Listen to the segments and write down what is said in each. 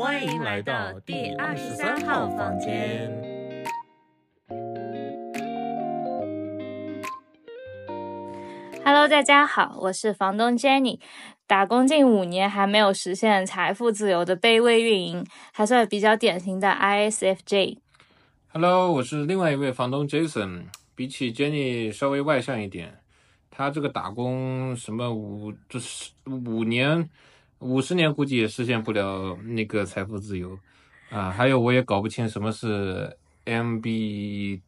欢迎来到第二十三号房间。Hello，大家好，我是房东 Jenny。打工近五年还没有实现财富自由的卑微运营，还算比较典型的 ISFJ。Hello，我是另外一位房东 Jason。比起 Jenny 稍微外向一点，他这个打工什么五就是五年、五十年估计也实现不了那个财富自由啊。还有我也搞不清什么是 MBT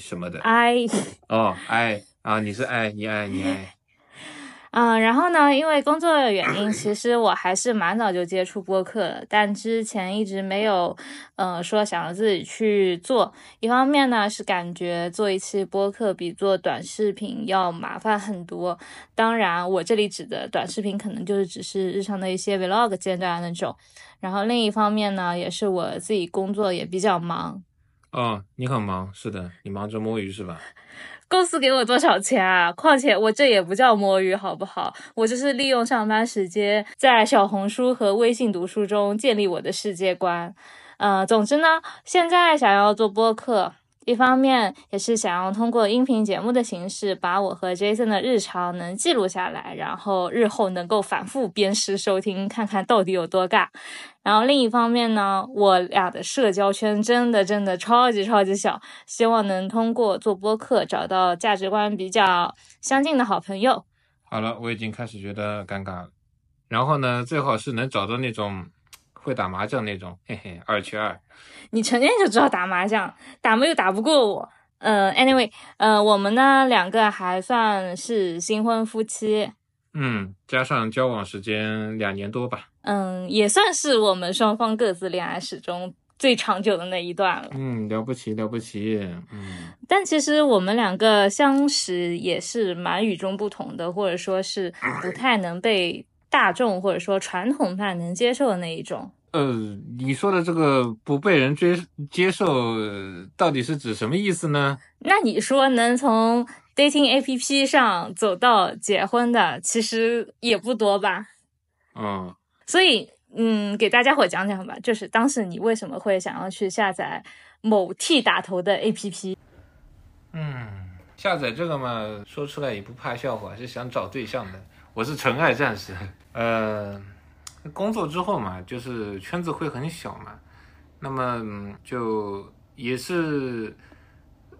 什么的 I，哦，I 啊，你是 I，你 I 你 I。嗯，然后呢，因为工作的原因，其实我还是蛮早就接触播客了，但之前一直没有，呃，说想要自己去做。一方面呢，是感觉做一期播客比做短视频要麻烦很多。当然，我这里指的短视频可能就是只是日常的一些 vlog 阶段那种。然后另一方面呢，也是我自己工作也比较忙。哦，你很忙，是的，你忙着摸鱼是吧？公司给我多少钱啊？况且我这也不叫摸鱼，好不好？我就是利用上班时间，在小红书和微信读书中建立我的世界观。呃，总之呢，现在想要做播客，一方面也是想要通过音频节目的形式，把我和 Jason 的日常能记录下来，然后日后能够反复鞭尸收听，看看到底有多尬。然后另一方面呢，我俩的社交圈真的真的超级超级小，希望能通过做播客找到价值观比较相近的好朋友。好了，我已经开始觉得尴尬了。然后呢，最好是能找到那种会打麻将那种，嘿嘿，二缺二。你成天就知道打麻将，打没又打不过我。呃，anyway，呃，我们呢两个还算是新婚夫妻，嗯，加上交往时间两年多吧。嗯，也算是我们双方各自恋爱史中最长久的那一段了。嗯，了不起了不起。嗯，但其实我们两个相识也是蛮与众不同的，或者说是不太能被大众或者说传统派能接受的那一种。呃，你说的这个不被人追接受，呃到底是指什么意思呢？那你说能从 dating APP 上走到结婚的，其实也不多吧？嗯，所以，嗯，给大家伙讲讲吧，就是当时你为什么会想要去下载某 T 打头的 APP？嗯，下载这个嘛，说出来也不怕笑话，是想找对象的。我是纯爱战士。呃，工作之后嘛，就是圈子会很小嘛，那么嗯就也是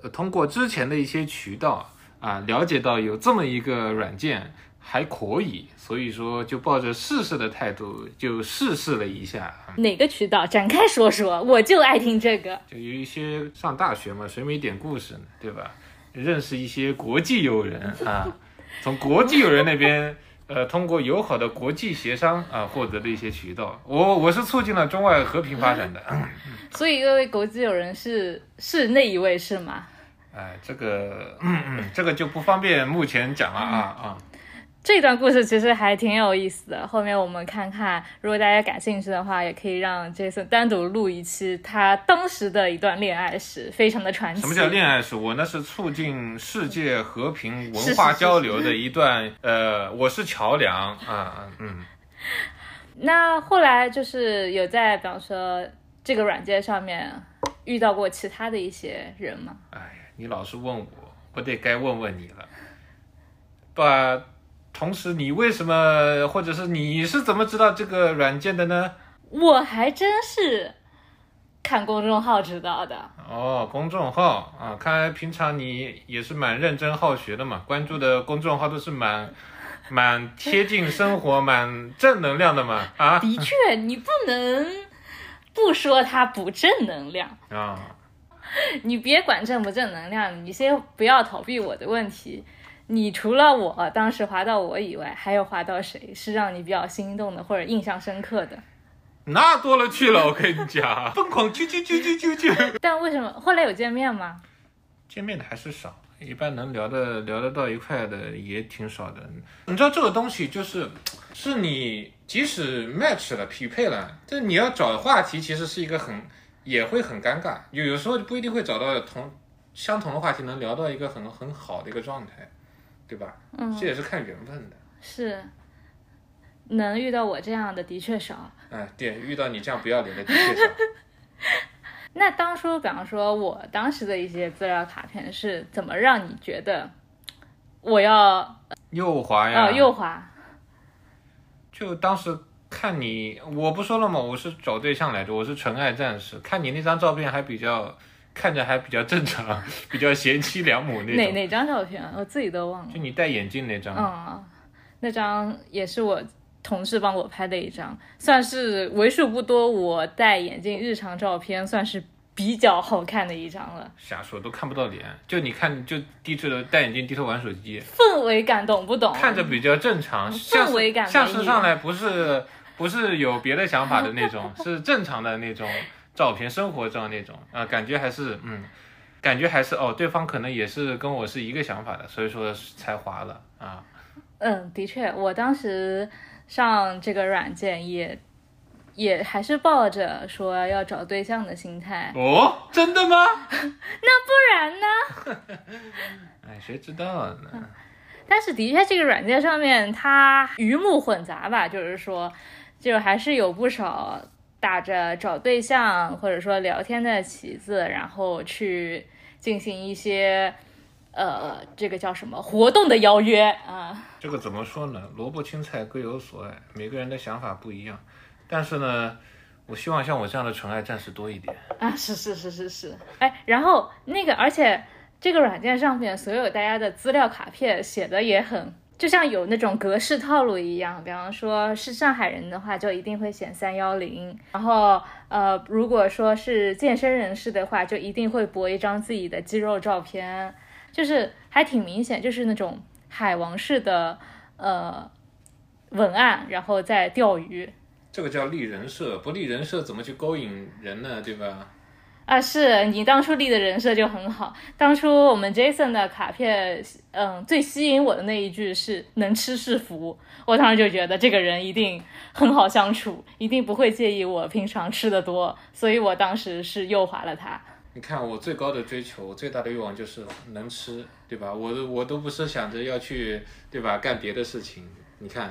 呃通过之前的一些渠道啊，了解到有这么一个软件还可以，所以说就抱着试试的态度就试试了一下。哪个渠道？展开说说，我就爱听这个。就有一些上大学嘛，谁没点故事呢，对吧？认识一些国际友人啊，从国际友人那边，呃，通过友好的国际协商啊，获得的一些渠道。我我是促进了中外和平发展的。所以，各位国际友人是是那一位是吗？哎，这个，嗯嗯，这个就不方便目前讲了啊啊。这段故事其实还挺有意思的，后面我们看看，如果大家感兴趣的话，也可以让 Jason 单独录一期他当时的一段恋爱史，非常的传奇。什么叫恋爱史？我那是促进世界和平文化交流的一段，呃，我是桥梁啊，嗯。那后来就是有在，比方说这个软件上面遇到过其他的一些人吗？哎呀，你老是问我，我得该问问你了。把，同时你为什么，或者是你是怎么知道这个软件的呢？我还真是看公众号知道的。哦，公众号啊，看来平常你也是蛮认真好学的嘛，关注的公众号都是蛮 蛮贴近生活、蛮正能量的嘛。啊的确，你不能不说它不正能量。啊，你别管正不正能量，你先不要逃避我的问题。你除了我当时滑到我以外，还有滑到谁是让你比较心动的或者印象深刻的？那多了去了，我跟你讲，疯狂啾啾啾啾啾啾。但为什么后来有见面吗？见面的还是少，一般能聊的聊得到一块的也挺少的。你知道这个东西就是，是你即使 match 了匹配了，但你要找话题，其实是一个很也会很尴尬，有有时候不一定会找到同相同的话题，能聊到一个很很好的一个状态，对吧？嗯这也是看缘分的。是，能遇到我这样的的确少。哎，对，遇到你这样不要脸的的确少。那当初，比方说，我当时的一些资料卡片是怎么让你觉得我要右滑呀？呃右滑？就当时看你，我不说了吗？我是找对象来着，我是纯爱战士。看你那张照片还比较，看着还比较正常，比较贤妻良母那种。哪哪张照片啊？我自己都忘了。就你戴眼镜那张。嗯，那张也是我同事帮我拍的一张，算是为数不多我戴眼镜日常照片，算是比较好看的一张了。瞎说，都看不到脸，就你看，就低着头戴眼镜低头玩手机，氛围感懂不懂？看着比较正常，氛围感像是上来不是不是有别的想法的那种，是正常的那种照片，生活照那种啊，感觉还是嗯，感觉还是哦，对方可能也是跟我是一个想法的，所以说才滑了啊。嗯，的确，我当时上这个软件也也还是抱着说要找对象的心态。哦，真的吗？那不然呢？哎，谁知道呢？但是的确，这个软件上面它鱼目混杂吧，就是说，就还是有不少打着找对象或者说聊天的旗子，然后去进行一些。呃，这个叫什么活动的邀约啊？这个怎么说呢？萝卜青菜各有所爱，每个人的想法不一样。但是呢，我希望像我这样的纯爱战士多一点啊！是是是是是，哎，然后那个，而且这个软件上面所有大家的资料卡片写的也很，就像有那种格式套路一样。比方说是上海人的话，就一定会选三幺零。然后呃，如果说是健身人士的话，就一定会博一张自己的肌肉照片。就是还挺明显，就是那种海王式的呃文案，然后再钓鱼。这个叫立人设，不立人设怎么去勾引人呢？对吧？啊，是你当初立的人设就很好。当初我们 Jason 的卡片，嗯，最吸引我的那一句是“能吃是福”，我当时就觉得这个人一定很好相处，一定不会介意我平常吃的多，所以我当时是右滑了他。你看我最高的追求，最大的欲望就是能吃，对吧？我我都不是想着要去，对吧？干别的事情。你看，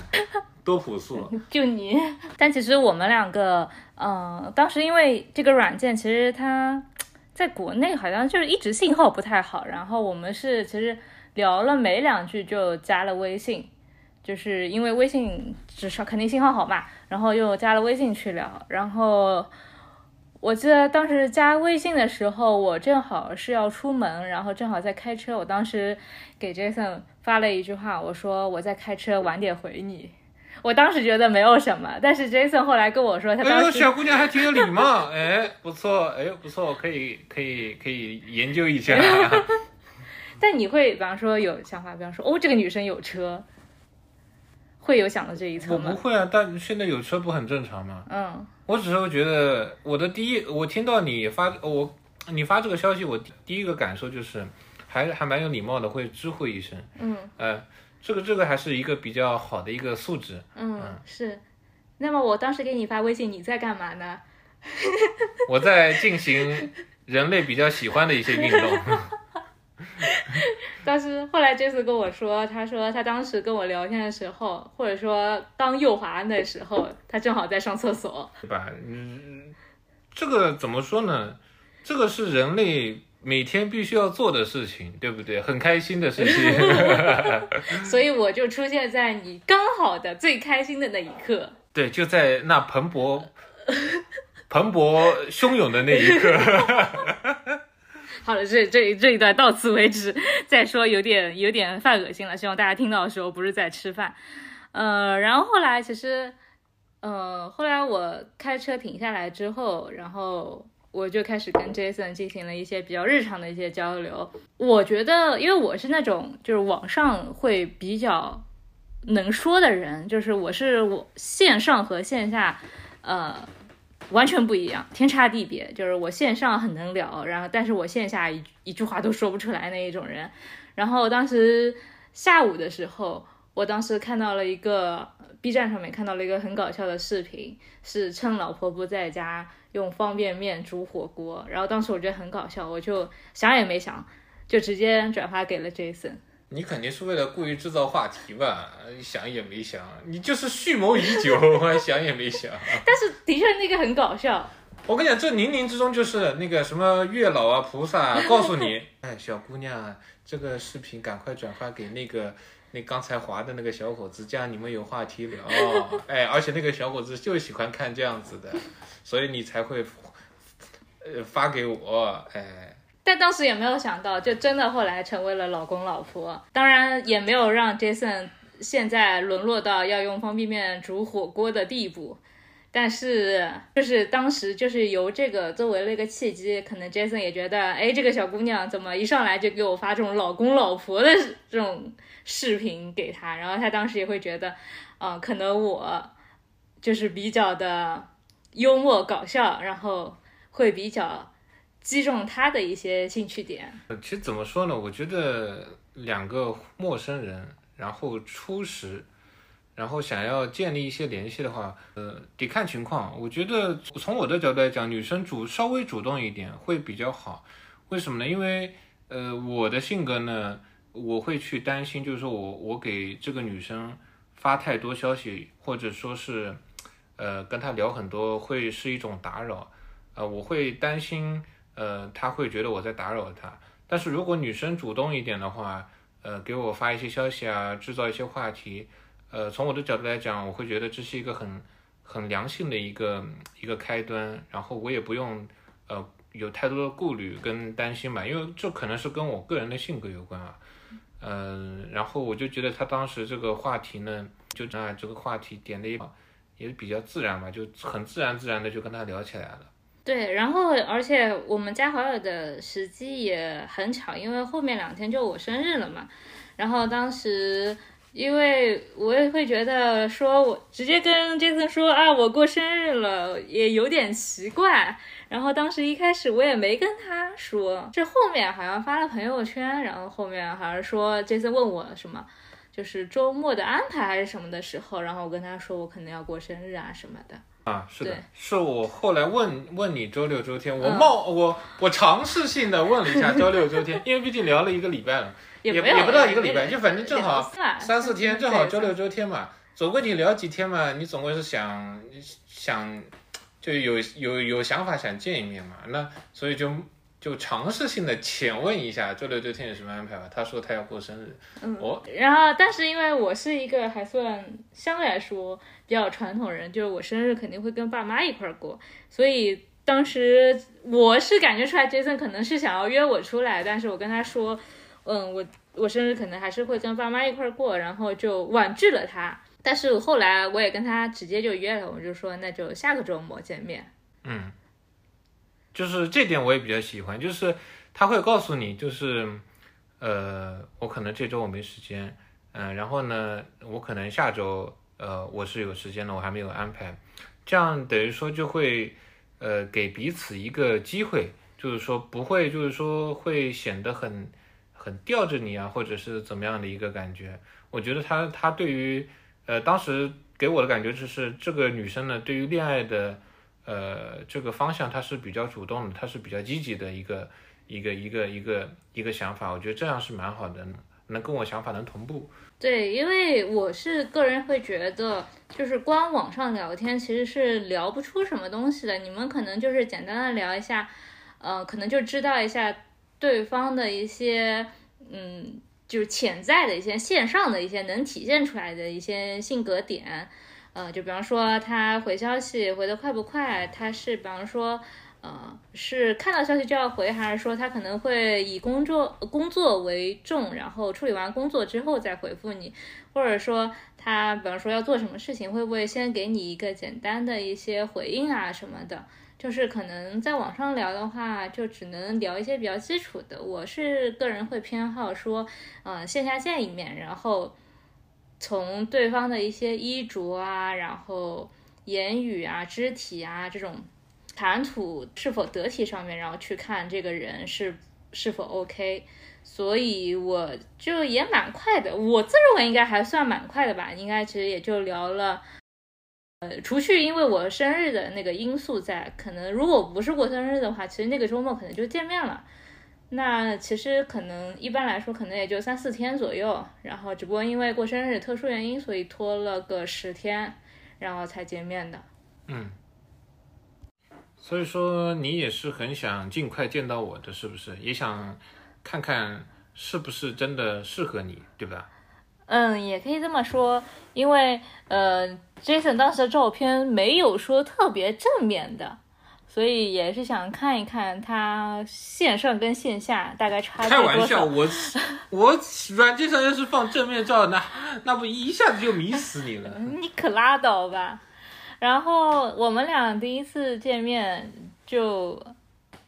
多朴素。就你，但其实我们两个，嗯，当时因为这个软件，其实它在国内好像就是一直信号不太好，然后我们是其实聊了没两句就加了微信，就是因为微信至少肯定信号好嘛，然后又加了微信去聊，然后。我记得当时加微信的时候，我正好是要出门，然后正好在开车。我当时给 Jason 发了一句话，我说我在开车，晚点回你。我当时觉得没有什么，但是 Jason 后来跟我说，他当时小姑娘还挺有礼貌，哎，不错，哎，不错，可以，可以，可以研究一下。但你会，比方说有想法，比方说，哦，这个女生有车。会有想到这一层吗？我不会啊，但现在有车不很正常吗？嗯，我只是会觉得我的第一，我听到你发我你发这个消息，我第一个感受就是还还蛮有礼貌的，会知会一声。嗯，呃，这个这个还是一个比较好的一个素质。嗯，是。那么我当时给你发微信，你在干嘛呢？我在进行人类比较喜欢的一些运动。但是后来这次跟我说，他说他当时跟我聊天的时候，或者说刚右滑的时候，他正好在上厕所，对吧？嗯，这个怎么说呢？这个是人类每天必须要做的事情，对不对？很开心的事情。所以我就出现在你刚好的最开心的那一刻。对，就在那蓬勃、蓬勃汹涌的那一刻。好了，这这这一段到此为止。再说有点有点犯恶心了，希望大家听到的时候不是在吃饭。呃，然后后来其实，呃，后来我开车停下来之后，然后我就开始跟 Jason 进行了一些比较日常的一些交流。我觉得，因为我是那种就是网上会比较能说的人，就是我是我线上和线下，呃。完全不一样，天差地别。就是我线上很能聊，然后但是我线下一一句话都说不出来那一种人。然后当时下午的时候，我当时看到了一个 B 站上面看到了一个很搞笑的视频，是趁老婆不在家用方便面煮火锅。然后当时我觉得很搞笑，我就想也没想，就直接转发给了 Jason。你肯定是为了故意制造话题吧？想也没想，你就是蓄谋已久，我想也没想。但是的确那个很搞笑。我跟你讲，这冥冥之中就是那个什么月老啊、菩萨啊告诉你，哎，小姑娘啊，这个视频赶快转发给那个那刚才滑的那个小伙子，这样你们有话题聊。哎，而且那个小伙子就喜欢看这样子的，所以你才会呃发给我，哎。但当时也没有想到，就真的后来成为了老公老婆。当然也没有让 Jason 现在沦落到要用方便面煮火锅的地步。但是就是当时就是由这个作为了一个契机，可能 Jason 也觉得，哎，这个小姑娘怎么一上来就给我发这种老公老婆的这种视频给他，然后他当时也会觉得，啊，可能我就是比较的幽默搞笑，然后会比较。击中他的一些兴趣点。其实怎么说呢？我觉得两个陌生人，然后初识，然后想要建立一些联系的话，呃，得看情况。我觉得从我的角度来讲，女生主稍微主动一点会比较好。为什么呢？因为呃，我的性格呢，我会去担心，就是说我我给这个女生发太多消息，或者说是呃跟她聊很多，会是一种打扰。呃，我会担心。呃，他会觉得我在打扰他，但是如果女生主动一点的话，呃，给我发一些消息啊，制造一些话题，呃，从我的角度来讲，我会觉得这是一个很很良性的一个一个开端，然后我也不用呃有太多的顾虑跟担心吧，因为这可能是跟我个人的性格有关啊，嗯，然后我就觉得他当时这个话题呢，就啊这个话题点的也也比较自然嘛，就很自然自然的就跟他聊起来了。对，然后而且我们加好友的时机也很巧，因为后面两天就我生日了嘛。然后当时因为我也会觉得说我直接跟 Jason 说啊我过生日了也有点奇怪。然后当时一开始我也没跟他说，这后面好像发了朋友圈，然后后面好像说 Jason 问我什么，就是周末的安排还是什么的时候，然后我跟他说我可能要过生日啊什么的。啊，是的，是我后来问问你周六周天，我冒我我尝试性的问了一下 周六周天，因为毕竟聊了一个礼拜了，也也不到一个礼拜，就反正正好三四天，正好周六周天嘛，总归你聊几天嘛，你总归是想想就有有有想法想见一面嘛，那所以就。就尝试性的浅问一下周六周天有什么安排吧。他说他要过生日，嗯，我然后但是因为我是一个还算相对来说比较传统人，就是我生日肯定会跟爸妈一块儿过，所以当时我是感觉出来，Jason 可能是想要约我出来，但是我跟他说，嗯，我我生日可能还是会跟爸妈一块儿过，然后就婉拒了他。但是后来我也跟他直接就约了，我就说那就下个周末见面。嗯。就是这点我也比较喜欢，就是他会告诉你，就是，呃，我可能这周我没时间，嗯，然后呢，我可能下周，呃，我是有时间的，我还没有安排，这样等于说就会，呃，给彼此一个机会，就是说不会，就是说会显得很很吊着你啊，或者是怎么样的一个感觉。我觉得他他对于，呃，当时给我的感觉就是这个女生呢，对于恋爱的。呃，这个方向他是比较主动的，他是比较积极的一个一个一个一个一个想法，我觉得这样是蛮好的，能跟我想法能同步。对，因为我是个人会觉得，就是光网上聊天其实是聊不出什么东西的。你们可能就是简单的聊一下，呃，可能就知道一下对方的一些，嗯，就是潜在的一些线上的一些能体现出来的一些性格点。呃，就比方说他回消息回的快不快，他是比方说，呃，是看到消息就要回，还是说他可能会以工作工作为重，然后处理完工作之后再回复你，或者说他比方说要做什么事情，会不会先给你一个简单的一些回应啊什么的？就是可能在网上聊的话，就只能聊一些比较基础的。我是个人会偏好说，呃，线下见一面，然后。从对方的一些衣着啊，然后言语啊、肢体啊这种谈吐是否得体上面，然后去看这个人是是否 OK。所以我就也蛮快的，我自认为应该还算蛮快的吧，应该其实也就聊了，呃，除去因为我生日的那个因素在，可能如果不是过生日的话，其实那个周末可能就见面了。那其实可能一般来说可能也就三四天左右，然后只不过因为过生日特殊原因，所以拖了个十天，然后才见面的。嗯，所以说你也是很想尽快见到我的，是不是？也想看看是不是真的适合你，对吧？嗯，也可以这么说，因为呃，Jason 当时的照片没有说特别正面的，所以也是想看一看他线上跟线下大概差距多开玩笑，我我软件上要是放正面照，那那不一下子就迷死你了。你可拉倒吧。然后我们俩第一次见面就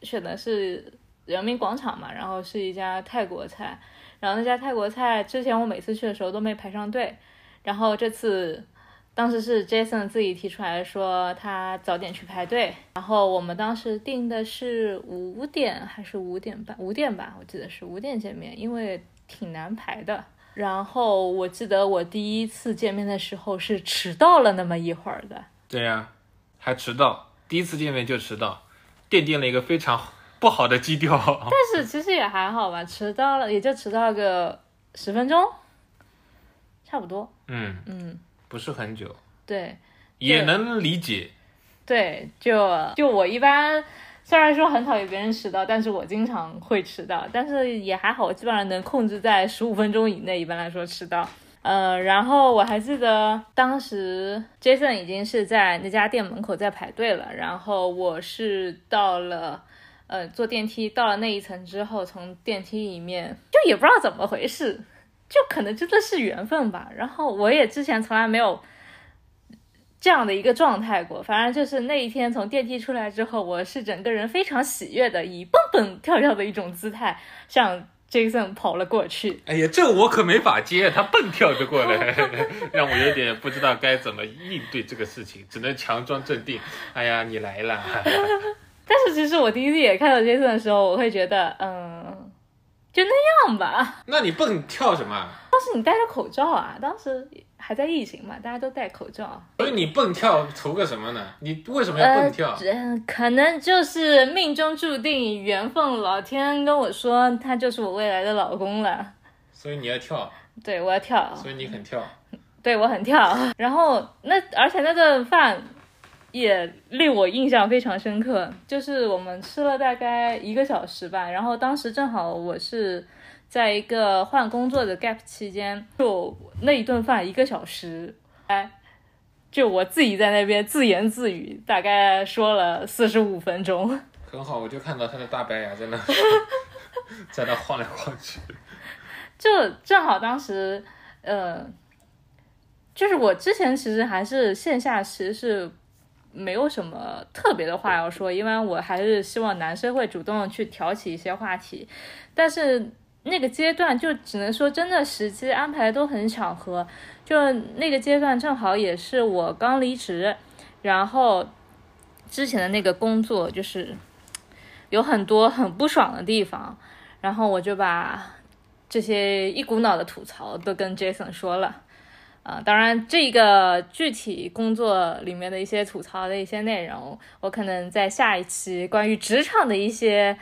选的是人民广场嘛，然后是一家泰国菜，然后那家泰国菜之前我每次去的时候都没排上队，然后这次当时是 Jason 自己提出来说他早点去排队，然后我们当时定的是五点还是五点半？五点吧，我记得是五点见面，因为挺难排的。然后我记得我第一次见面的时候是迟到了那么一会儿的，对呀、还迟到，第一次见面就迟到，奠定了一个非常不好的基调。但是其实也还好吧，迟到了也就迟到个十分钟，差不多。嗯，嗯，不是很久，对也能理解。对，就就我一般虽然说很讨厌别人迟到，但是我经常会迟到，但是也还好，我基本上能控制在十五分钟以内，一般来说迟到。呃，然后我还记得当时 Jason 已经是在那家店门口在排队了，然后我是到了。呃，坐电梯到了那一层之后，从电梯里面就也不知道怎么回事，就可能真的是缘分吧。然后我也之前从来没有这样的一个状态过，反正就是那一天从电梯出来之后，我是整个人非常喜悦的，以蹦蹦跳跳的一种姿态向 Jason 跑了过去。哎呀，这我可没法接，他蹦跳着过来，让我有点不知道该怎么应对这个事情，只能强装镇定。哎呀，你来了，但是其实我第一次也看到 Jason 的时候，我会觉得，嗯，就那样吧。那你蹦跳什么？当时你戴着口罩啊，当时还在疫情嘛，大家都戴口罩。所以你蹦跳图个什么呢？你为什么要呃蹦跳？，这可能就是命中注定，缘分，老天跟我说他就是我未来的老公了。所以你要跳，对，我要跳，所以你很跳。对我很跳。然后那而且那顿饭也令我印象非常深刻，就是我们吃了大概一个小时吧，然后当时正好我是在一个换工作的 gap 期间，就那一顿饭一个小时，哎。就我自己在那边自言自语，大概说了四十五分钟。很好，我就看到他的大白牙在那，在那晃来晃去。就正好当时，呃，就是我之前其实还是线下其实是没有什么特别的话要说，因为我还是希望男生会主动去挑起一些话题，但是那个阶段就只能说真的时机安排都很巧合，就那个阶段正好也是我刚离职，然后之前的那个工作就是有很多很不爽的地方，然后我就把这些一股脑的吐槽都跟 Jason 说了。啊、当然，这个具体工作里面的一些吐槽的一些内容，我可能在下一期关于职场的一些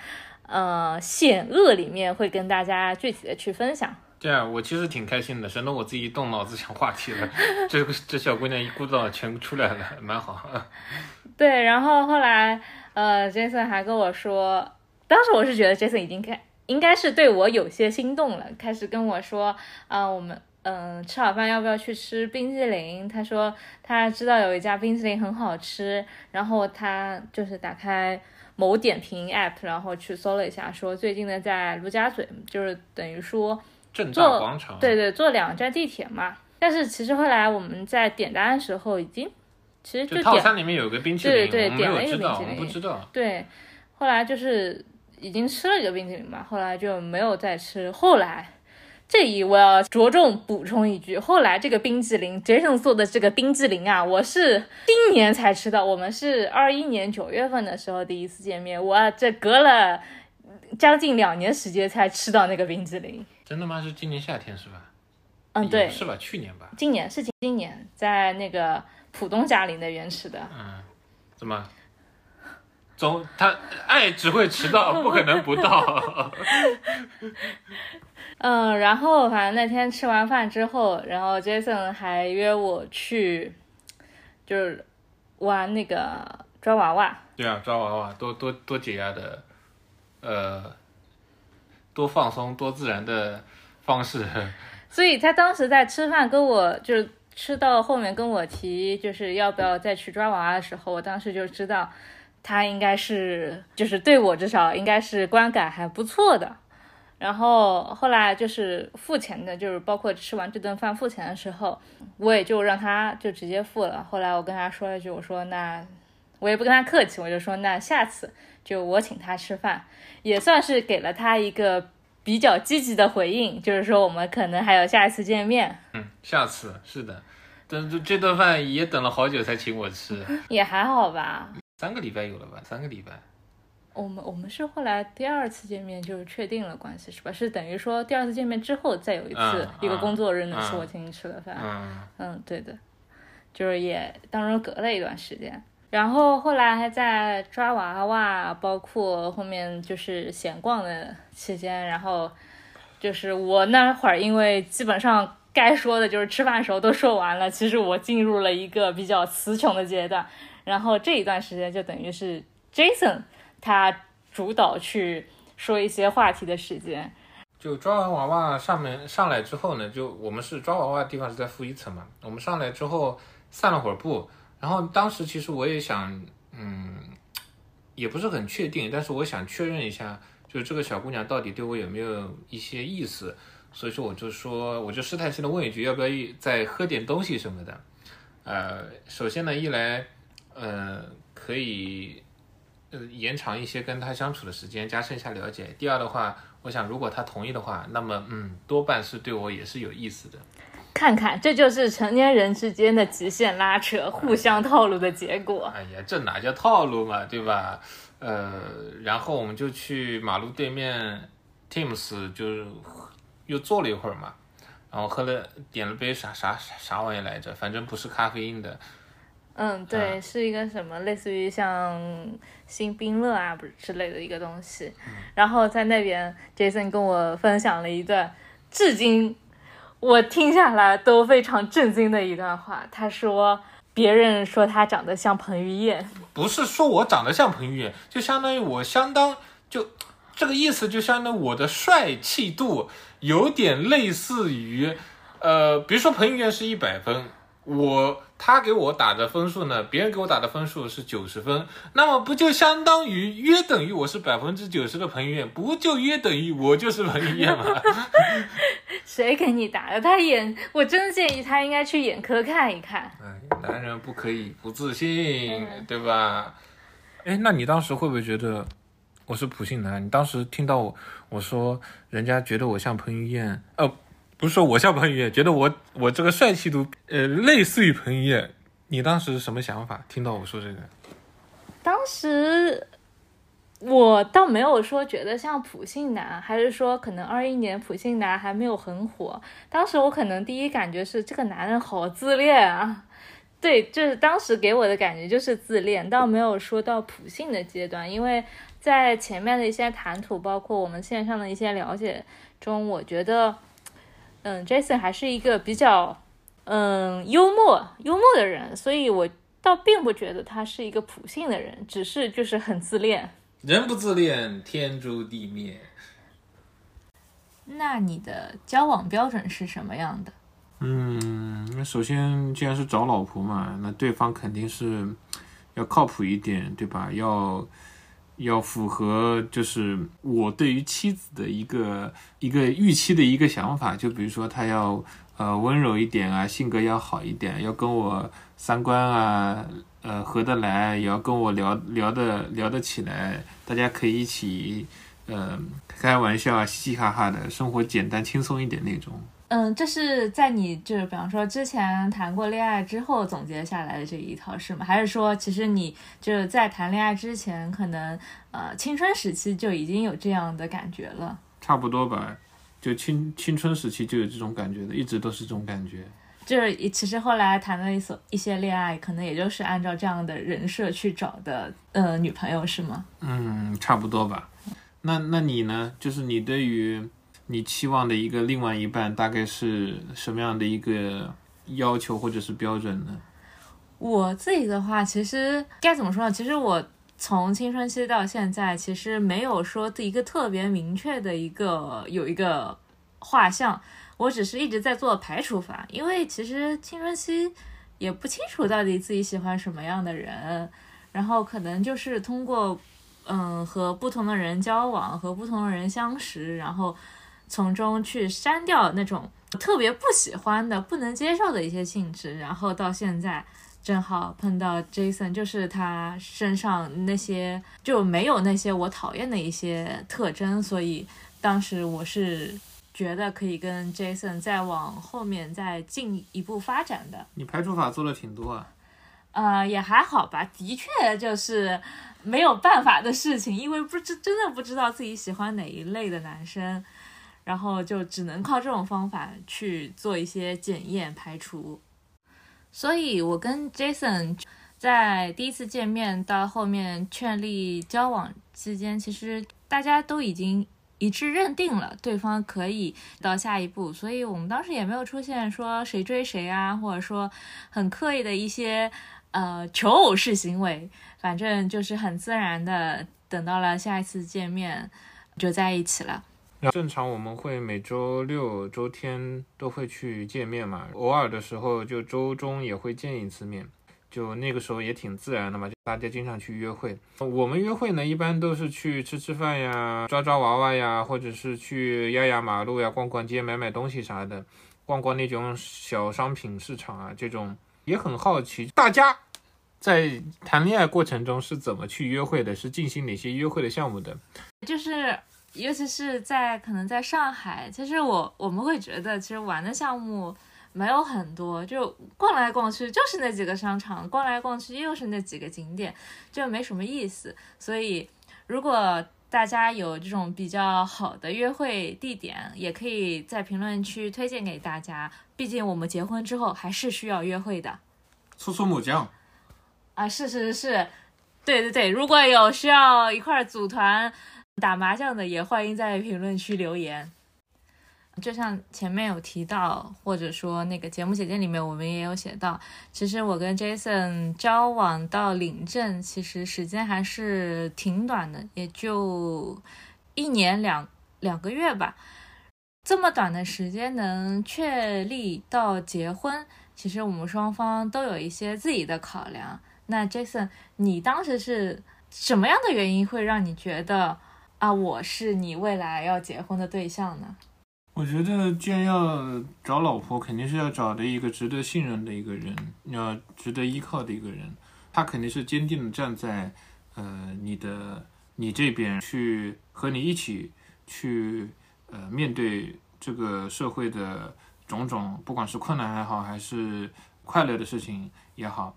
呃险恶里面会跟大家具体的去分享。对啊，我其实挺开心的，省得我自己动脑子想话题了。这个这小姑娘一股脑全出来了，蛮好。对，然后后来呃，Jason 还跟我说，当时我是觉得 Jason 已经开应该是对我有些心动了，开始跟我说啊、我们嗯、吃好饭要不要去吃冰淇淋？他说他知道有一家冰淇淋很好吃，然后他就是打开某点评 app，然后去搜了一下，说最近的在陆家嘴，就是等于说正大坐广场，对对，坐两站地铁嘛。但是其实后来我们在点单的时候已经，其实就套餐里面有个冰淇淋，对对点了一个冰淇淋们不知道。对，后来就是已经吃了一个冰淇淋嘛，后来就没有再吃。后来这里我要着重补充一句，后来这个冰激凌，Jason 做的这个冰激凌啊，我是今年才吃到。我们是二一年九月份的时候第一次见面，我这隔了将近两年时间才吃到那个冰激凌。真的吗？是今年夏天是吧？嗯，对，是吧？去年吧。今年是今今年在那个浦东嘉陵那边吃的。嗯，怎么？总他爱只会迟到，不可能不到。嗯，然后反正那天吃完饭之后，然后 Jason 还约我去，就是玩那个抓娃娃。对啊，抓娃娃多多多解压的，呃，多放松、多自然的方式。所以他当时在吃饭跟我就是吃到后面跟我提就是要不要再去抓娃娃的时候，我当时就知道他应该是就是对我至少应该是观感还不错的。然后后来就是付钱的，就是包括吃完这顿饭付钱的时候，我也就让他就直接付了。后来我跟他说一句，我说那我也不跟他客气，我就说那下次就我请他吃饭，也算是给了他一个比较积极的回应，就是说我们可能还有下一次见面。嗯，下次是的，但是这顿饭也等了好久才请我吃，也还好吧。三个礼拜有了吧？三个礼拜。我们我们是后来第二次见面就是确定了关系是吧？是等于说第二次见面之后再有一次一个工作日呢，是我请你吃的饭。嗯嗯，对的，就是也当中隔了一段时间，然后后来还在抓娃娃，包括后面就是闲逛的期间，然后就是我那会儿因为基本上该说的就是吃饭的时候都说完了，其实我进入了一个比较词穷的阶段，然后这一段时间就等于是 Jason。他主导去说一些话题的时间，就抓完娃娃上面上来之后呢，就我们是抓娃娃的地方是在负一层嘛，我们上来之后散了会儿步，然后当时其实我也想，嗯，也不是很确定，但是我想确认一下，就是这个小姑娘到底对我有没有一些意思，所以说我就说，我就试探性的问一句，要不要一再喝点东西什么的，呃，首先呢，一来，呃，可以。呃，延长一些跟他相处的时间，加深一下了解。第二的话，我想如果他同意的话，那么嗯，多半是对我也是有意思的。看看，这就是成年人之间的极限拉扯，互相套路的结果。哎呀，这哪叫套路嘛，对吧？呃，然后我们就去马路对面 Teams，就又坐了一会儿嘛，然后喝了点了杯啥啥啥玩意来着，反正不是咖啡因的。嗯，对，是一个什么类似于像新冰乐啊，不是之类的一个东西。然后在那边，Jason 跟我分享了一段至今我听下来都非常震惊的一段话。他说，别人说他长得像彭于晏，不是说我长得像彭于晏，就相当于我相当就这个意思，就相当于我的帅气度有点类似于，呃，比如说彭于晏是一百分，我。他给我打的分数呢？别人给我打的分数是九十分，那么不就相当于约等于我是百分之九十的彭于晏，不就约等于我就是彭于晏吗？谁给你打的？他眼，我真的建议他应该去眼科看一看。哎，男人不可以不自信，对吧？哎，那你当时会不会觉得我是普信男？你当时听到我我说人家觉得我像彭于晏，呃。不是说我像彭于晏，觉得我我这个帅气度，呃，类似于彭于晏。你当时什么想法？听到我说这个，当时我倒没有说觉得像普信男，还是说可能二一年普信男还没有很火。当时我可能第一感觉是这个男人好自恋啊，对，就是当时给我的感觉就是自恋，倒没有说到普信的阶段。因为在前面的一些谈吐，包括我们线上的一些了解中，我觉得。嗯，Jason 还是一个比较嗯幽默幽默的人，所以我倒并不觉得他是一个普信的人，只是就是很自恋。人不自恋，天诛地灭。那你的交往标准是什么样的？嗯，那首先既然是找老婆嘛，那对方肯定是要靠谱一点，对吧？要。要符合就是我对于妻子的一个一个预期的一个想法，就比如说她要呃温柔一点啊，性格要好一点，要跟我三观啊呃合得来，也要跟我聊聊得聊得起来，大家可以一起呃开玩笑啊，嘻嘻哈哈的，生活简单轻松一点那种。嗯，这是在你就是比方说之前谈过恋爱之后总结下来的这一套是吗？还是说其实你就是在谈恋爱之前，可能呃青春时期就已经有这样的感觉了？差不多吧，就青青春时期就有这种感觉的，一直都是这种感觉。就是其实后来谈了一所一些恋爱，可能也就是按照这样的人设去找的呃女朋友是吗？嗯，差不多吧。那那你呢？就是你对于你期望的一个另外一半，大概是什么样的一个要求或者是标准呢？我自己的话，其实该怎么说呢？其实我从青春期到现在，其实没有说一个特别明确的一个有一个画像，我只是一直在做排除法，因为其实青春期也不清楚到底自己喜欢什么样的人，然后可能就是通过嗯和不同的人交往，和不同的人相识，然后从中去删掉那种特别不喜欢的、不能接受的一些性质，然后到现在。正好碰到 Jason，就是他身上那些就没有那些我讨厌的一些特征，所以当时我是觉得可以跟 Jason 再往后面再进一步发展的。你排除法做了挺多啊？呃，也还好吧，的确就是没有办法的事情，因为不知真的不知道自己喜欢哪一类的男生，然后就只能靠这种方法去做一些检验排除。所以，我跟 Jason 在第一次见面到后面确立交往之间，其实大家都已经一致认定了对方可以到下一步，所以我们当时也没有出现说谁追谁啊，或者说很刻意的一些呃求偶式行为，反正就是很自然的，等到了下一次见面就在一起了。正常我们会每周六、周天都会去见面嘛，偶尔的时候就周中也会见一次面，就那个时候也挺自然的嘛，就大家经常去约会。我们约会呢，一般都是去吃吃饭呀、抓抓娃娃呀，或者是去压压马路呀、逛逛街、买买东西啥的，逛逛那种小商品市场啊，这种也很好奇，大家在谈恋爱过程中是怎么去约会的，是进行哪些约会的项目的，就是。尤其是在可能在上海，其实我我们会觉得，其实玩的项目没有很多，就逛来逛去就是那几个商场，逛来逛去又是那几个景点，就没什么意思。所以，如果大家有这种比较好的约会地点，也可以在评论区推荐给大家。毕竟我们结婚之后还是需要约会的。搓搓麻将啊，是是是，对对对，如果有需要一块组团。打麻将的也欢迎在评论区留言。就像前面有提到，或者说那个节目简介里面我们也有写到，其实我跟 Jason 交往到领证，其实时间还是挺短的，也就一年两两个月吧。这么短的时间能确立到结婚，其实我们双方都有一些自己的考量。那 Jason，你当时是什么样的原因会让你觉得？啊，我是你未来要结婚的对象呢。我觉得，既然要找老婆，肯定是要找的一个值得信任的一个人，要值得依靠的一个人。他肯定是坚定的站在，呃，你的你这边去和你一起去，呃，面对这个社会的种种，不管是困难还好，还是快乐的事情也好。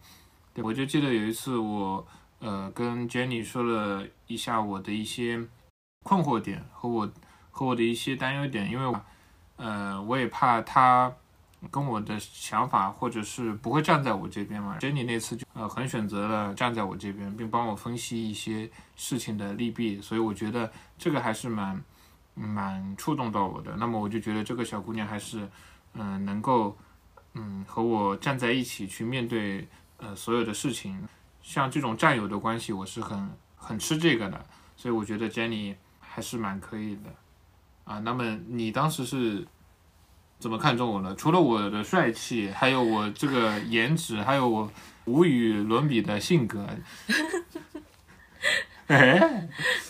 对，我就记得有一次，我呃跟 Jenny 说了一下我的一些。困惑点和我和我的一些担忧点，因为，呃，我也怕他跟我的想法或者是不会站在我这边嘛。Jenny 那次就呃很选择了站在我这边，并帮我分析一些事情的利弊，所以我觉得这个还是蛮蛮触动到我的。那么我就觉得这个小姑娘还是嗯能够嗯和我站在一起去面对呃所有的事情，像这种战友的关系，我是很很吃这个的。所以我觉得 Jenny。还是蛮可以的，啊，那么你当时是怎么看中我呢？除了我的帅气，还有我这个颜值，还有我无与伦比的性格。哎，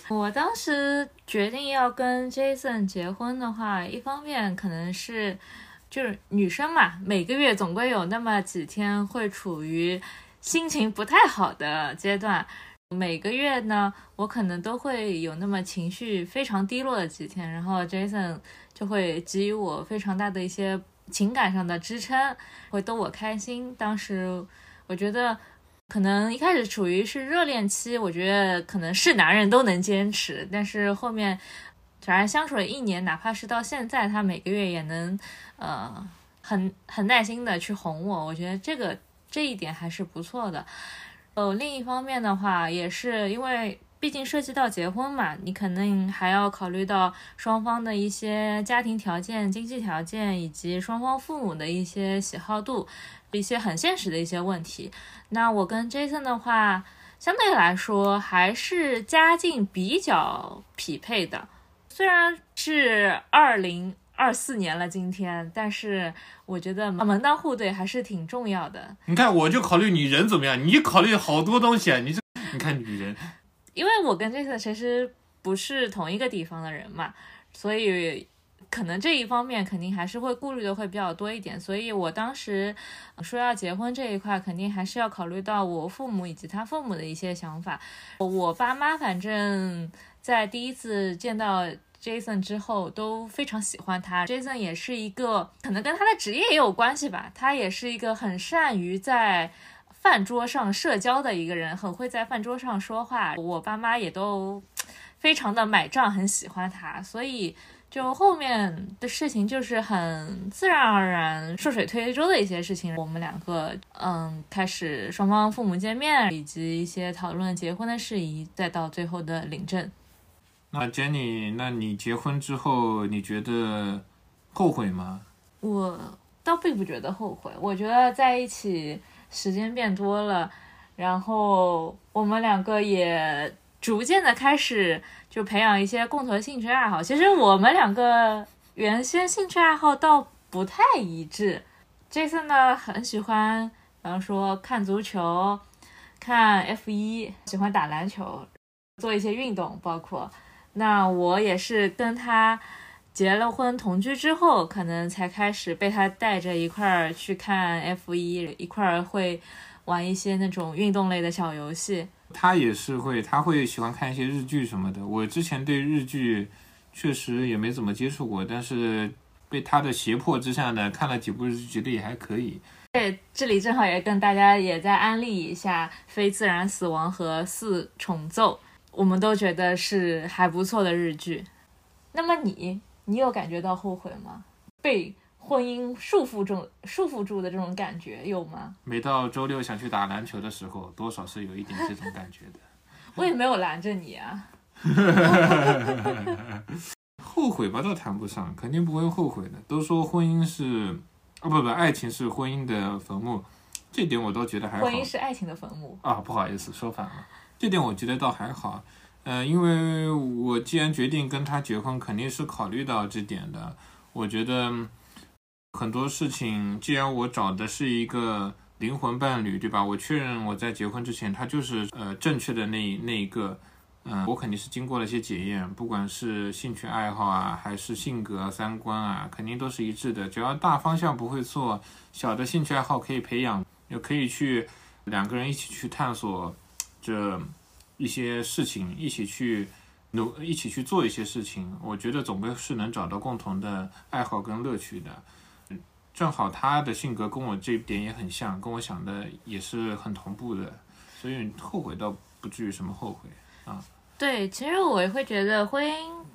我当时决定要跟 Jason 结婚的话，一方面可能是就是女生嘛，每个月总归有那么几天会处于心情不太好的阶段。每个月呢，我可能都会有那么情绪非常低落的几天，然后 Jason 就会给予我非常大的一些情感上的支撑，会逗我开心。当时我觉得，可能一开始处于是热恋期，我觉得可能是男人都能坚持，但是后面反正相处了一年，哪怕是到现在，他每个月也能呃很很耐心的去哄我，我觉得这个这一点还是不错的。呃，另一方面的话，也是因为毕竟涉及到结婚嘛，你肯定还要考虑到双方的一些家庭条件、经济条件，以及双方父母的一些喜好度，一些很现实的一些问题。那我跟 Jason 的话，相对来说还是家境比较匹配的，虽然是二零。二四年了，今天，但是我觉得门当户对还是挺重要的。你看，我就考虑你人怎么样，你考虑好多东西啊。你这，你看女人，因为我跟 Jason 其实不是同一个地方的人嘛，所以可能这一方面肯定还是会顾虑的会比较多一点。所以我当时说要结婚这一块，肯定还是要考虑到我父母以及他父母的一些想法。我爸妈反正在第一次见到。Jason 之后都非常喜欢他。Jason 也是一个可能跟他的职业也有关系吧，他也是一个很善于在饭桌上社交的一个人，很会在饭桌上说话。我爸妈也都非常的买账，很喜欢他，所以就后面的事情就是很自然而然、顺水推舟的一些事情。我们两个嗯，开始双方父母见面，以及一些讨论结婚的事宜，再到最后的领证。那 Jenny，那你结婚之后，你觉得后悔吗？我倒并不觉得后悔，我觉得在一起时间变多了，然后我们两个也逐渐的开始就培养一些共同的兴趣爱好。其实我们两个原先兴趣爱好倒不太一致。Jason 呢，很喜欢，比方说看足球、看 F 一，喜欢打篮球，做一些运动，包括。那我也是跟他结了婚同居之后，可能才开始被他带着一块儿去看 F 一，一块儿会玩一些那种运动类的小游戏。他也是会，他会喜欢看一些日剧什么的。我之前对日剧确实也没怎么接触过，但是被他的胁迫之下呢，看了几部日剧，觉得也还可以。对，这里正好也跟大家也在安利一下《非自然死亡》和《四重奏》。我们都觉得是还不错的日剧，那么你，你有感觉到后悔吗？被婚姻束缚住、束缚住的这种感觉有吗？每到周六想去打篮球的时候，多少是有一点这种感觉的。我也没有拦着你啊。后悔吧，倒谈不上，肯定不会后悔的。都说婚姻是，啊不不，爱情是婚姻的坟墓，这点我倒觉得还好。婚姻是爱情的坟墓啊，不好意思，说反了。这点我觉得倒还好，呃，因为我既然决定跟他结婚，肯定是考虑到这点的。我觉得很多事情，既然我找的是一个灵魂伴侣，对吧？我确认我在结婚之前，他就是呃正确的那那一个，嗯，我肯定是经过了一些检验，不管是兴趣爱好啊，还是性格三观啊，肯定都是一致的。只要大方向不会错，小的兴趣爱好可以培养，也可以去两个人一起去探索。这一些事情一起去努，一起去做一些事情，我觉得总归是能找到共同的爱好跟乐趣的。正好他的性格跟我这一点也很像，跟我想的也是很同步的，所以后悔倒不至于什么后悔啊。对，其实我会觉得婚姻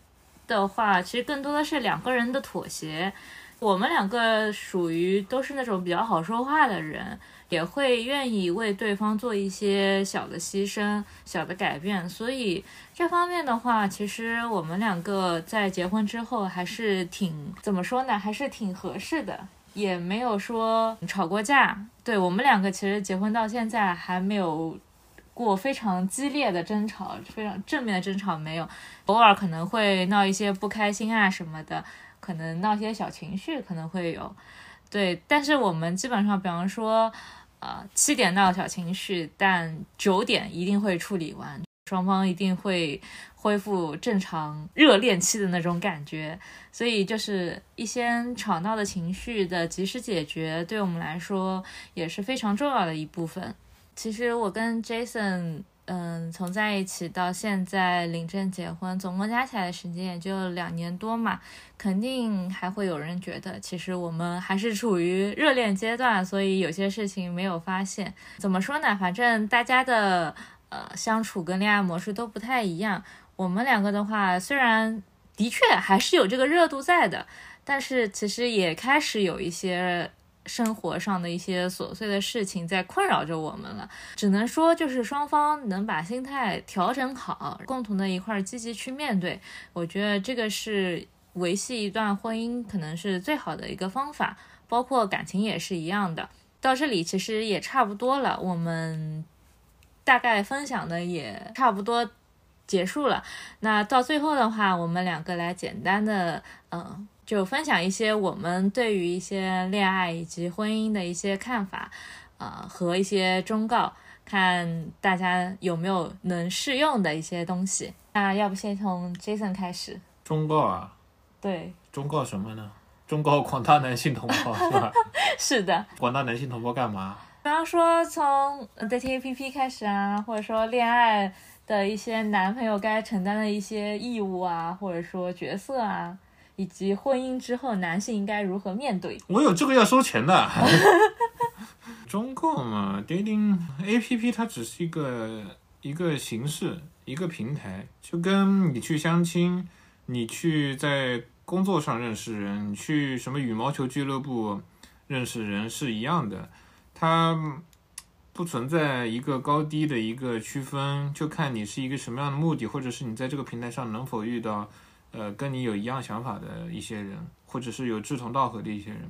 的话，其实更多的是两个人的妥协。我们两个属于都是那种比较好说话的人。也会愿意为对方做一些小的牺牲、小的改变，所以这方面的话，其实我们两个在结婚之后还是挺怎么说呢？还是挺合适的，也没有说吵过架。对我们两个，其实结婚到现在还没有过非常激烈的争吵，非常正面的争吵没有，偶尔可能会闹一些不开心啊什么的，可能闹一些小情绪可能会有。对，但是我们基本上，比方说。呃，七点闹小情绪，但九点一定会处理完，双方一定会恢复正常热恋期的那种感觉。所以，就是一些吵闹的情绪的及时解决，对我们来说也是非常重要的一部分。其实，我跟 Jason。嗯，从在一起到现在领证结婚，总共加起来的时间也就两年多嘛，肯定还会有人觉得，其实我们还是处于热恋阶段，所以有些事情没有发现。怎么说呢？反正大家的呃相处跟恋爱模式都不太一样。我们两个的话，虽然的确还是有这个热度在的，但是其实也开始有一些生活上的一些琐碎的事情在困扰着我们了。只能说，就是双方能把心态调整好，共同的一块积极去面对，我觉得这个是维系一段婚姻可能是最好的一个方法。包括感情也是一样的。到这里其实也差不多了，我们大概分享的也差不多结束了。那到最后的话，我们两个来简单的，嗯。就分享一些我们对于一些恋爱以及婚姻的一些看法，呃，和一些忠告，看大家有没有能适用的一些东西。那要不先从 Jason 开始？忠告啊？对。忠告什么呢？忠告广大男性同胞是吧？是的。广大男性同胞干嘛？比方说从 dating APP 开始啊，或者说恋爱的一些男朋友该承担的一些义务啊，或者说角色啊。以及婚姻之后，男性应该如何面对？我有这个要收钱的。中共嘛，dating A P P 它只是一个一个形式，一个平台，就跟你去相亲，你去在工作上认识人，你去什么羽毛球俱乐部认识人是一样的。它不存在一个高低的一个区分，就看你是一个什么样的目的，或者是你在这个平台上能否遇到。呃，跟你有一样想法的一些人，或者是有志同道合的一些人，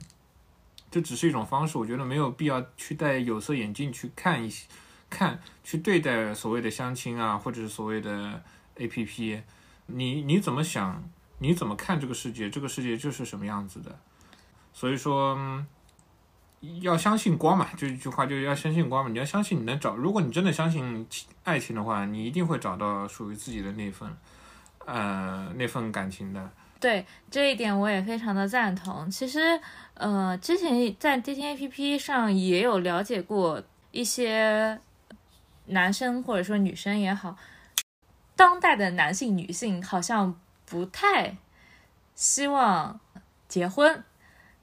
这只是一种方式。我觉得没有必要去戴有色眼镜去看一些，看去对待所谓的相亲啊，或者是所谓的 A P P。你你怎么想？你怎么看这个世界？这个世界就是什么样子的。所以说，要相信光嘛，就一句话，就是要相信光嘛。你要相信你能找，如果你真的相信爱情的话，你一定会找到属于自己的那份。呃，那份感情的，对这一点我也非常的赞同。其实，呃，之前在 dating APP 上也有了解过一些男生或者说女生也好，当代的男性、女性好像不太希望结婚，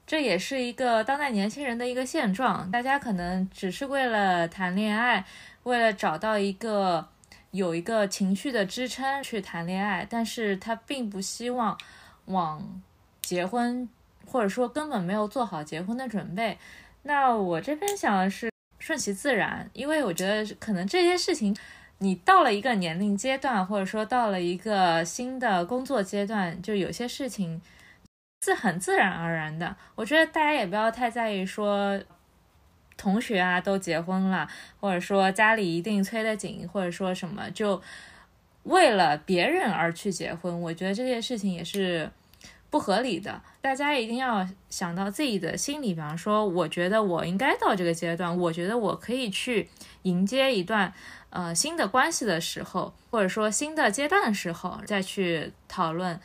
这也是一个当代年轻人的一个现状。大家可能只是为了谈恋爱，为了找到一个。有一个情绪的支撑去谈恋爱，但是他并不希望往结婚，或者说根本没有做好结婚的准备。那我这边想的是顺其自然，因为我觉得可能这些事情，你到了一个年龄阶段，或者说到了一个新的工作阶段，就有些事情是很自然而然的。我觉得大家也不要太在意说。同学啊，都结婚了，或者说家里一定催得紧，或者说什么就为了别人而去结婚，我觉得这件事情也是不合理的。大家一定要想到自己的心理，比方说，我觉得我应该到这个阶段，我觉得我可以去迎接一段呃新的关系的时候，或者说新的阶段的时候，再去讨论。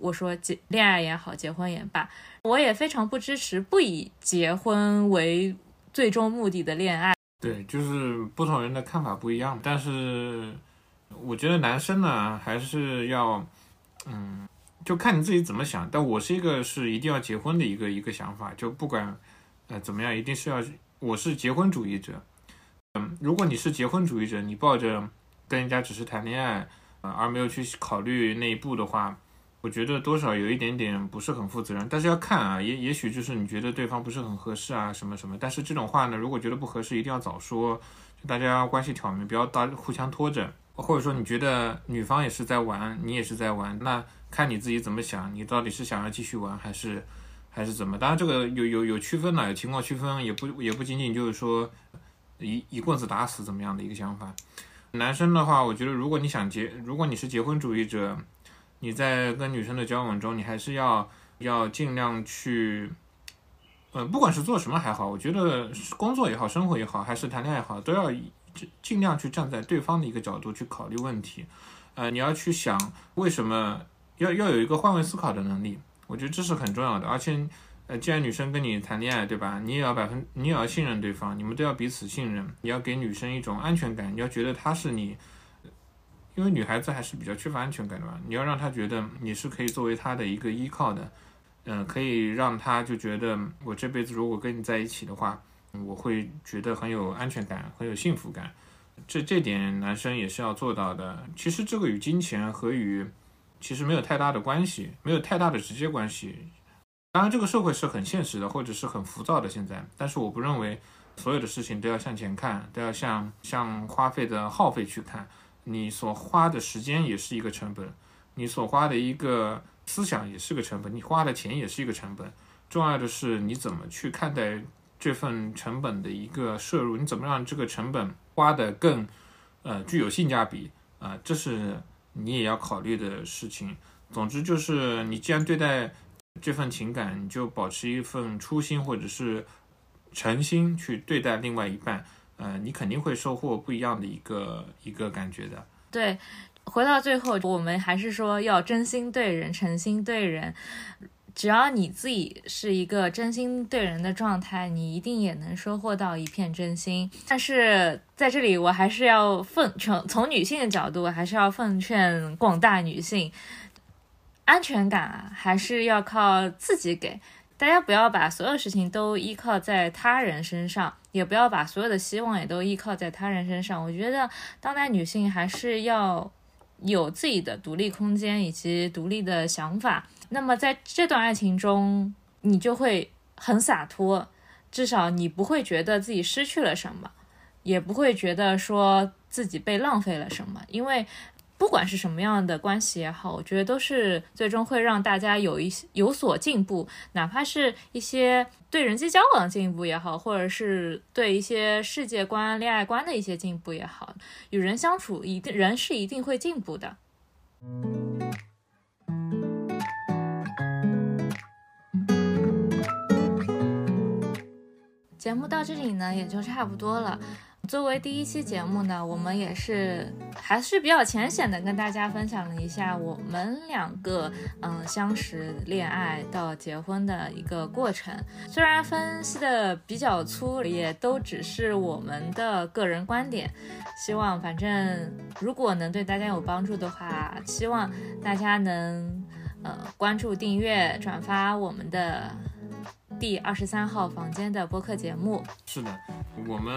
我说结恋爱也好，结婚也罢，我也非常不支持不以结婚为。最终目的的恋爱，对，就是不同人的看法不一样。但是我觉得男生呢，还是要，嗯，就看你自己怎么想。但我是一个是一定要结婚的一个一个想法，就不管呃怎么样，一定是要，我是结婚主义者。嗯，如果你是结婚主义者，你抱着跟人家只是谈恋爱，呃，而没有去考虑那一步的话。我觉得多少有一点点不是很负责任，但是要看啊，也也许就是你觉得对方不是很合适啊，什么什么。但是这种话呢，如果觉得不合适，一定要早说，大家关系挑明，不要大互相拖着。或者说你觉得女方也是在玩，你也是在玩，那看你自己怎么想，你到底是想要继续玩还是还是怎么？当然这个有有有区分的，有情况区分，也不也不仅仅就是说一一棍子打死怎么样的一个想法。男生的话，我觉得如果你想结，如果你是结婚主义者。你在跟女生的交往中，你还是要要尽量去，呃，不管是做什么还好，我觉得工作也好，生活也好，还是谈恋爱也好，都要尽尽量去站在对方的一个角度去考虑问题，呃，你要去想为什么要要有一个换位思考的能力，我觉得这是很重要的。而且，呃，既然女生跟你谈恋爱，对吧？你也要百分，你也要信任对方，你们都要彼此信任，你要给女生一种安全感，你要觉得她是你。因为女孩子还是比较缺乏安全感的嘛，你要让她觉得你是可以作为她的一个依靠的，嗯，可以让她就觉得我这辈子如果跟你在一起的话，我会觉得很有安全感，很有幸福感。这这点男生也是要做到的。其实这个与金钱和与其实没有太大的关系，没有太大的直接关系。当然，这个社会是很现实的，或者是很浮躁的现在，但是我不认为所有的事情都要向前看，都要向向花费的耗费去看。你所花的时间也是一个成本，你所花的一个思想也是个成本，你花的钱也是一个成本。重要的是你怎么去看待这份成本的一个摄入，你怎么让这个成本花的更呃具有性价比啊？这是你也要考虑的事情。总之就是，你既然对待。这份情感，你就保持一份初心或者是诚心去对待另外一半，呃，你肯定会收获不一样的一个一个感觉的。对，回到最后，我们还是说要真心对人，诚心对人。只要你自己是一个真心对人的状态，你一定也能收获到一片真心。但是在这里，我还是要奉从从女性的角度，还是要奉劝广大女性。安全感啊，还是要靠自己给。大家不要把所有事情都依靠在他人身上，也不要把所有的希望也都依靠在他人身上。我觉得当代女性还是要有自己的独立空间以及独立的想法。那么在这段爱情中，你就会很洒脱，至少你不会觉得自己失去了什么，也不会觉得说自己被浪费了什么，因为。不管是什么样的关系也好，我觉得都是最终会让大家有一些有所进步，哪怕是一些对人际交往的进步也好，或者是对一些世界观、恋爱观的一些进步也好，与人相处，一定人是一定会进步的。节目到这里呢，也就差不多了。作为第一期节目呢，我们也是还是比较浅显的跟大家分享了一下我们两个嗯相识、恋爱到结婚的一个过程。虽然分析的比较粗，也都只是我们的个人观点。希望反正如果能对大家有帮助的话，希望大家能呃关注、订阅、转发我们的。第二十三号房间的播客节目是的，我们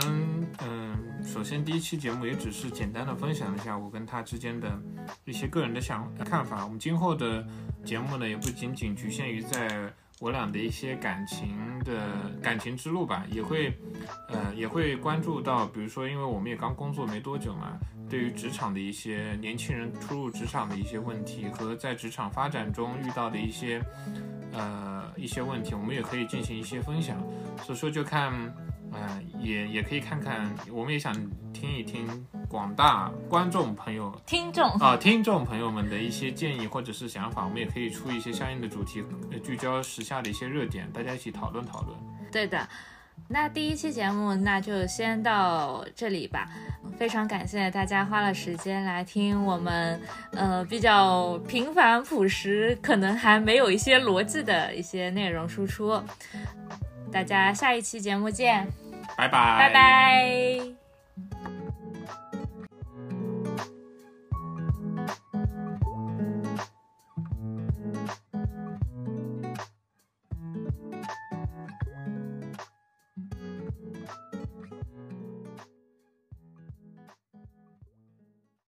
嗯，首先第一期节目也只是简单的分享一下我跟他之间的一些个人的想看法。我们今后的节目呢，也不仅仅局限于在我俩的一些感情的感情之路吧，也会呃也会关注到，比如说，因为我们也刚工作没多久嘛，对于职场的一些年轻人初入职场的一些问题和在职场发展中遇到的一些。呃，一些问题我们也可以进行一些分享，所以说就看，嗯，也也可以看看，我们也想听一听广大观众朋友、听众啊，听众朋友们的一些建议或者是想法，我们也可以出一些相应的主题，聚焦时下的一些热点，大家一起讨论讨论。对的。那第一期节目那就先到这里吧，非常感谢大家花了时间来听我们，呃，比较平凡朴实，可能还没有一些逻辑的一些内容输出。大家下一期节目见，拜拜，拜拜。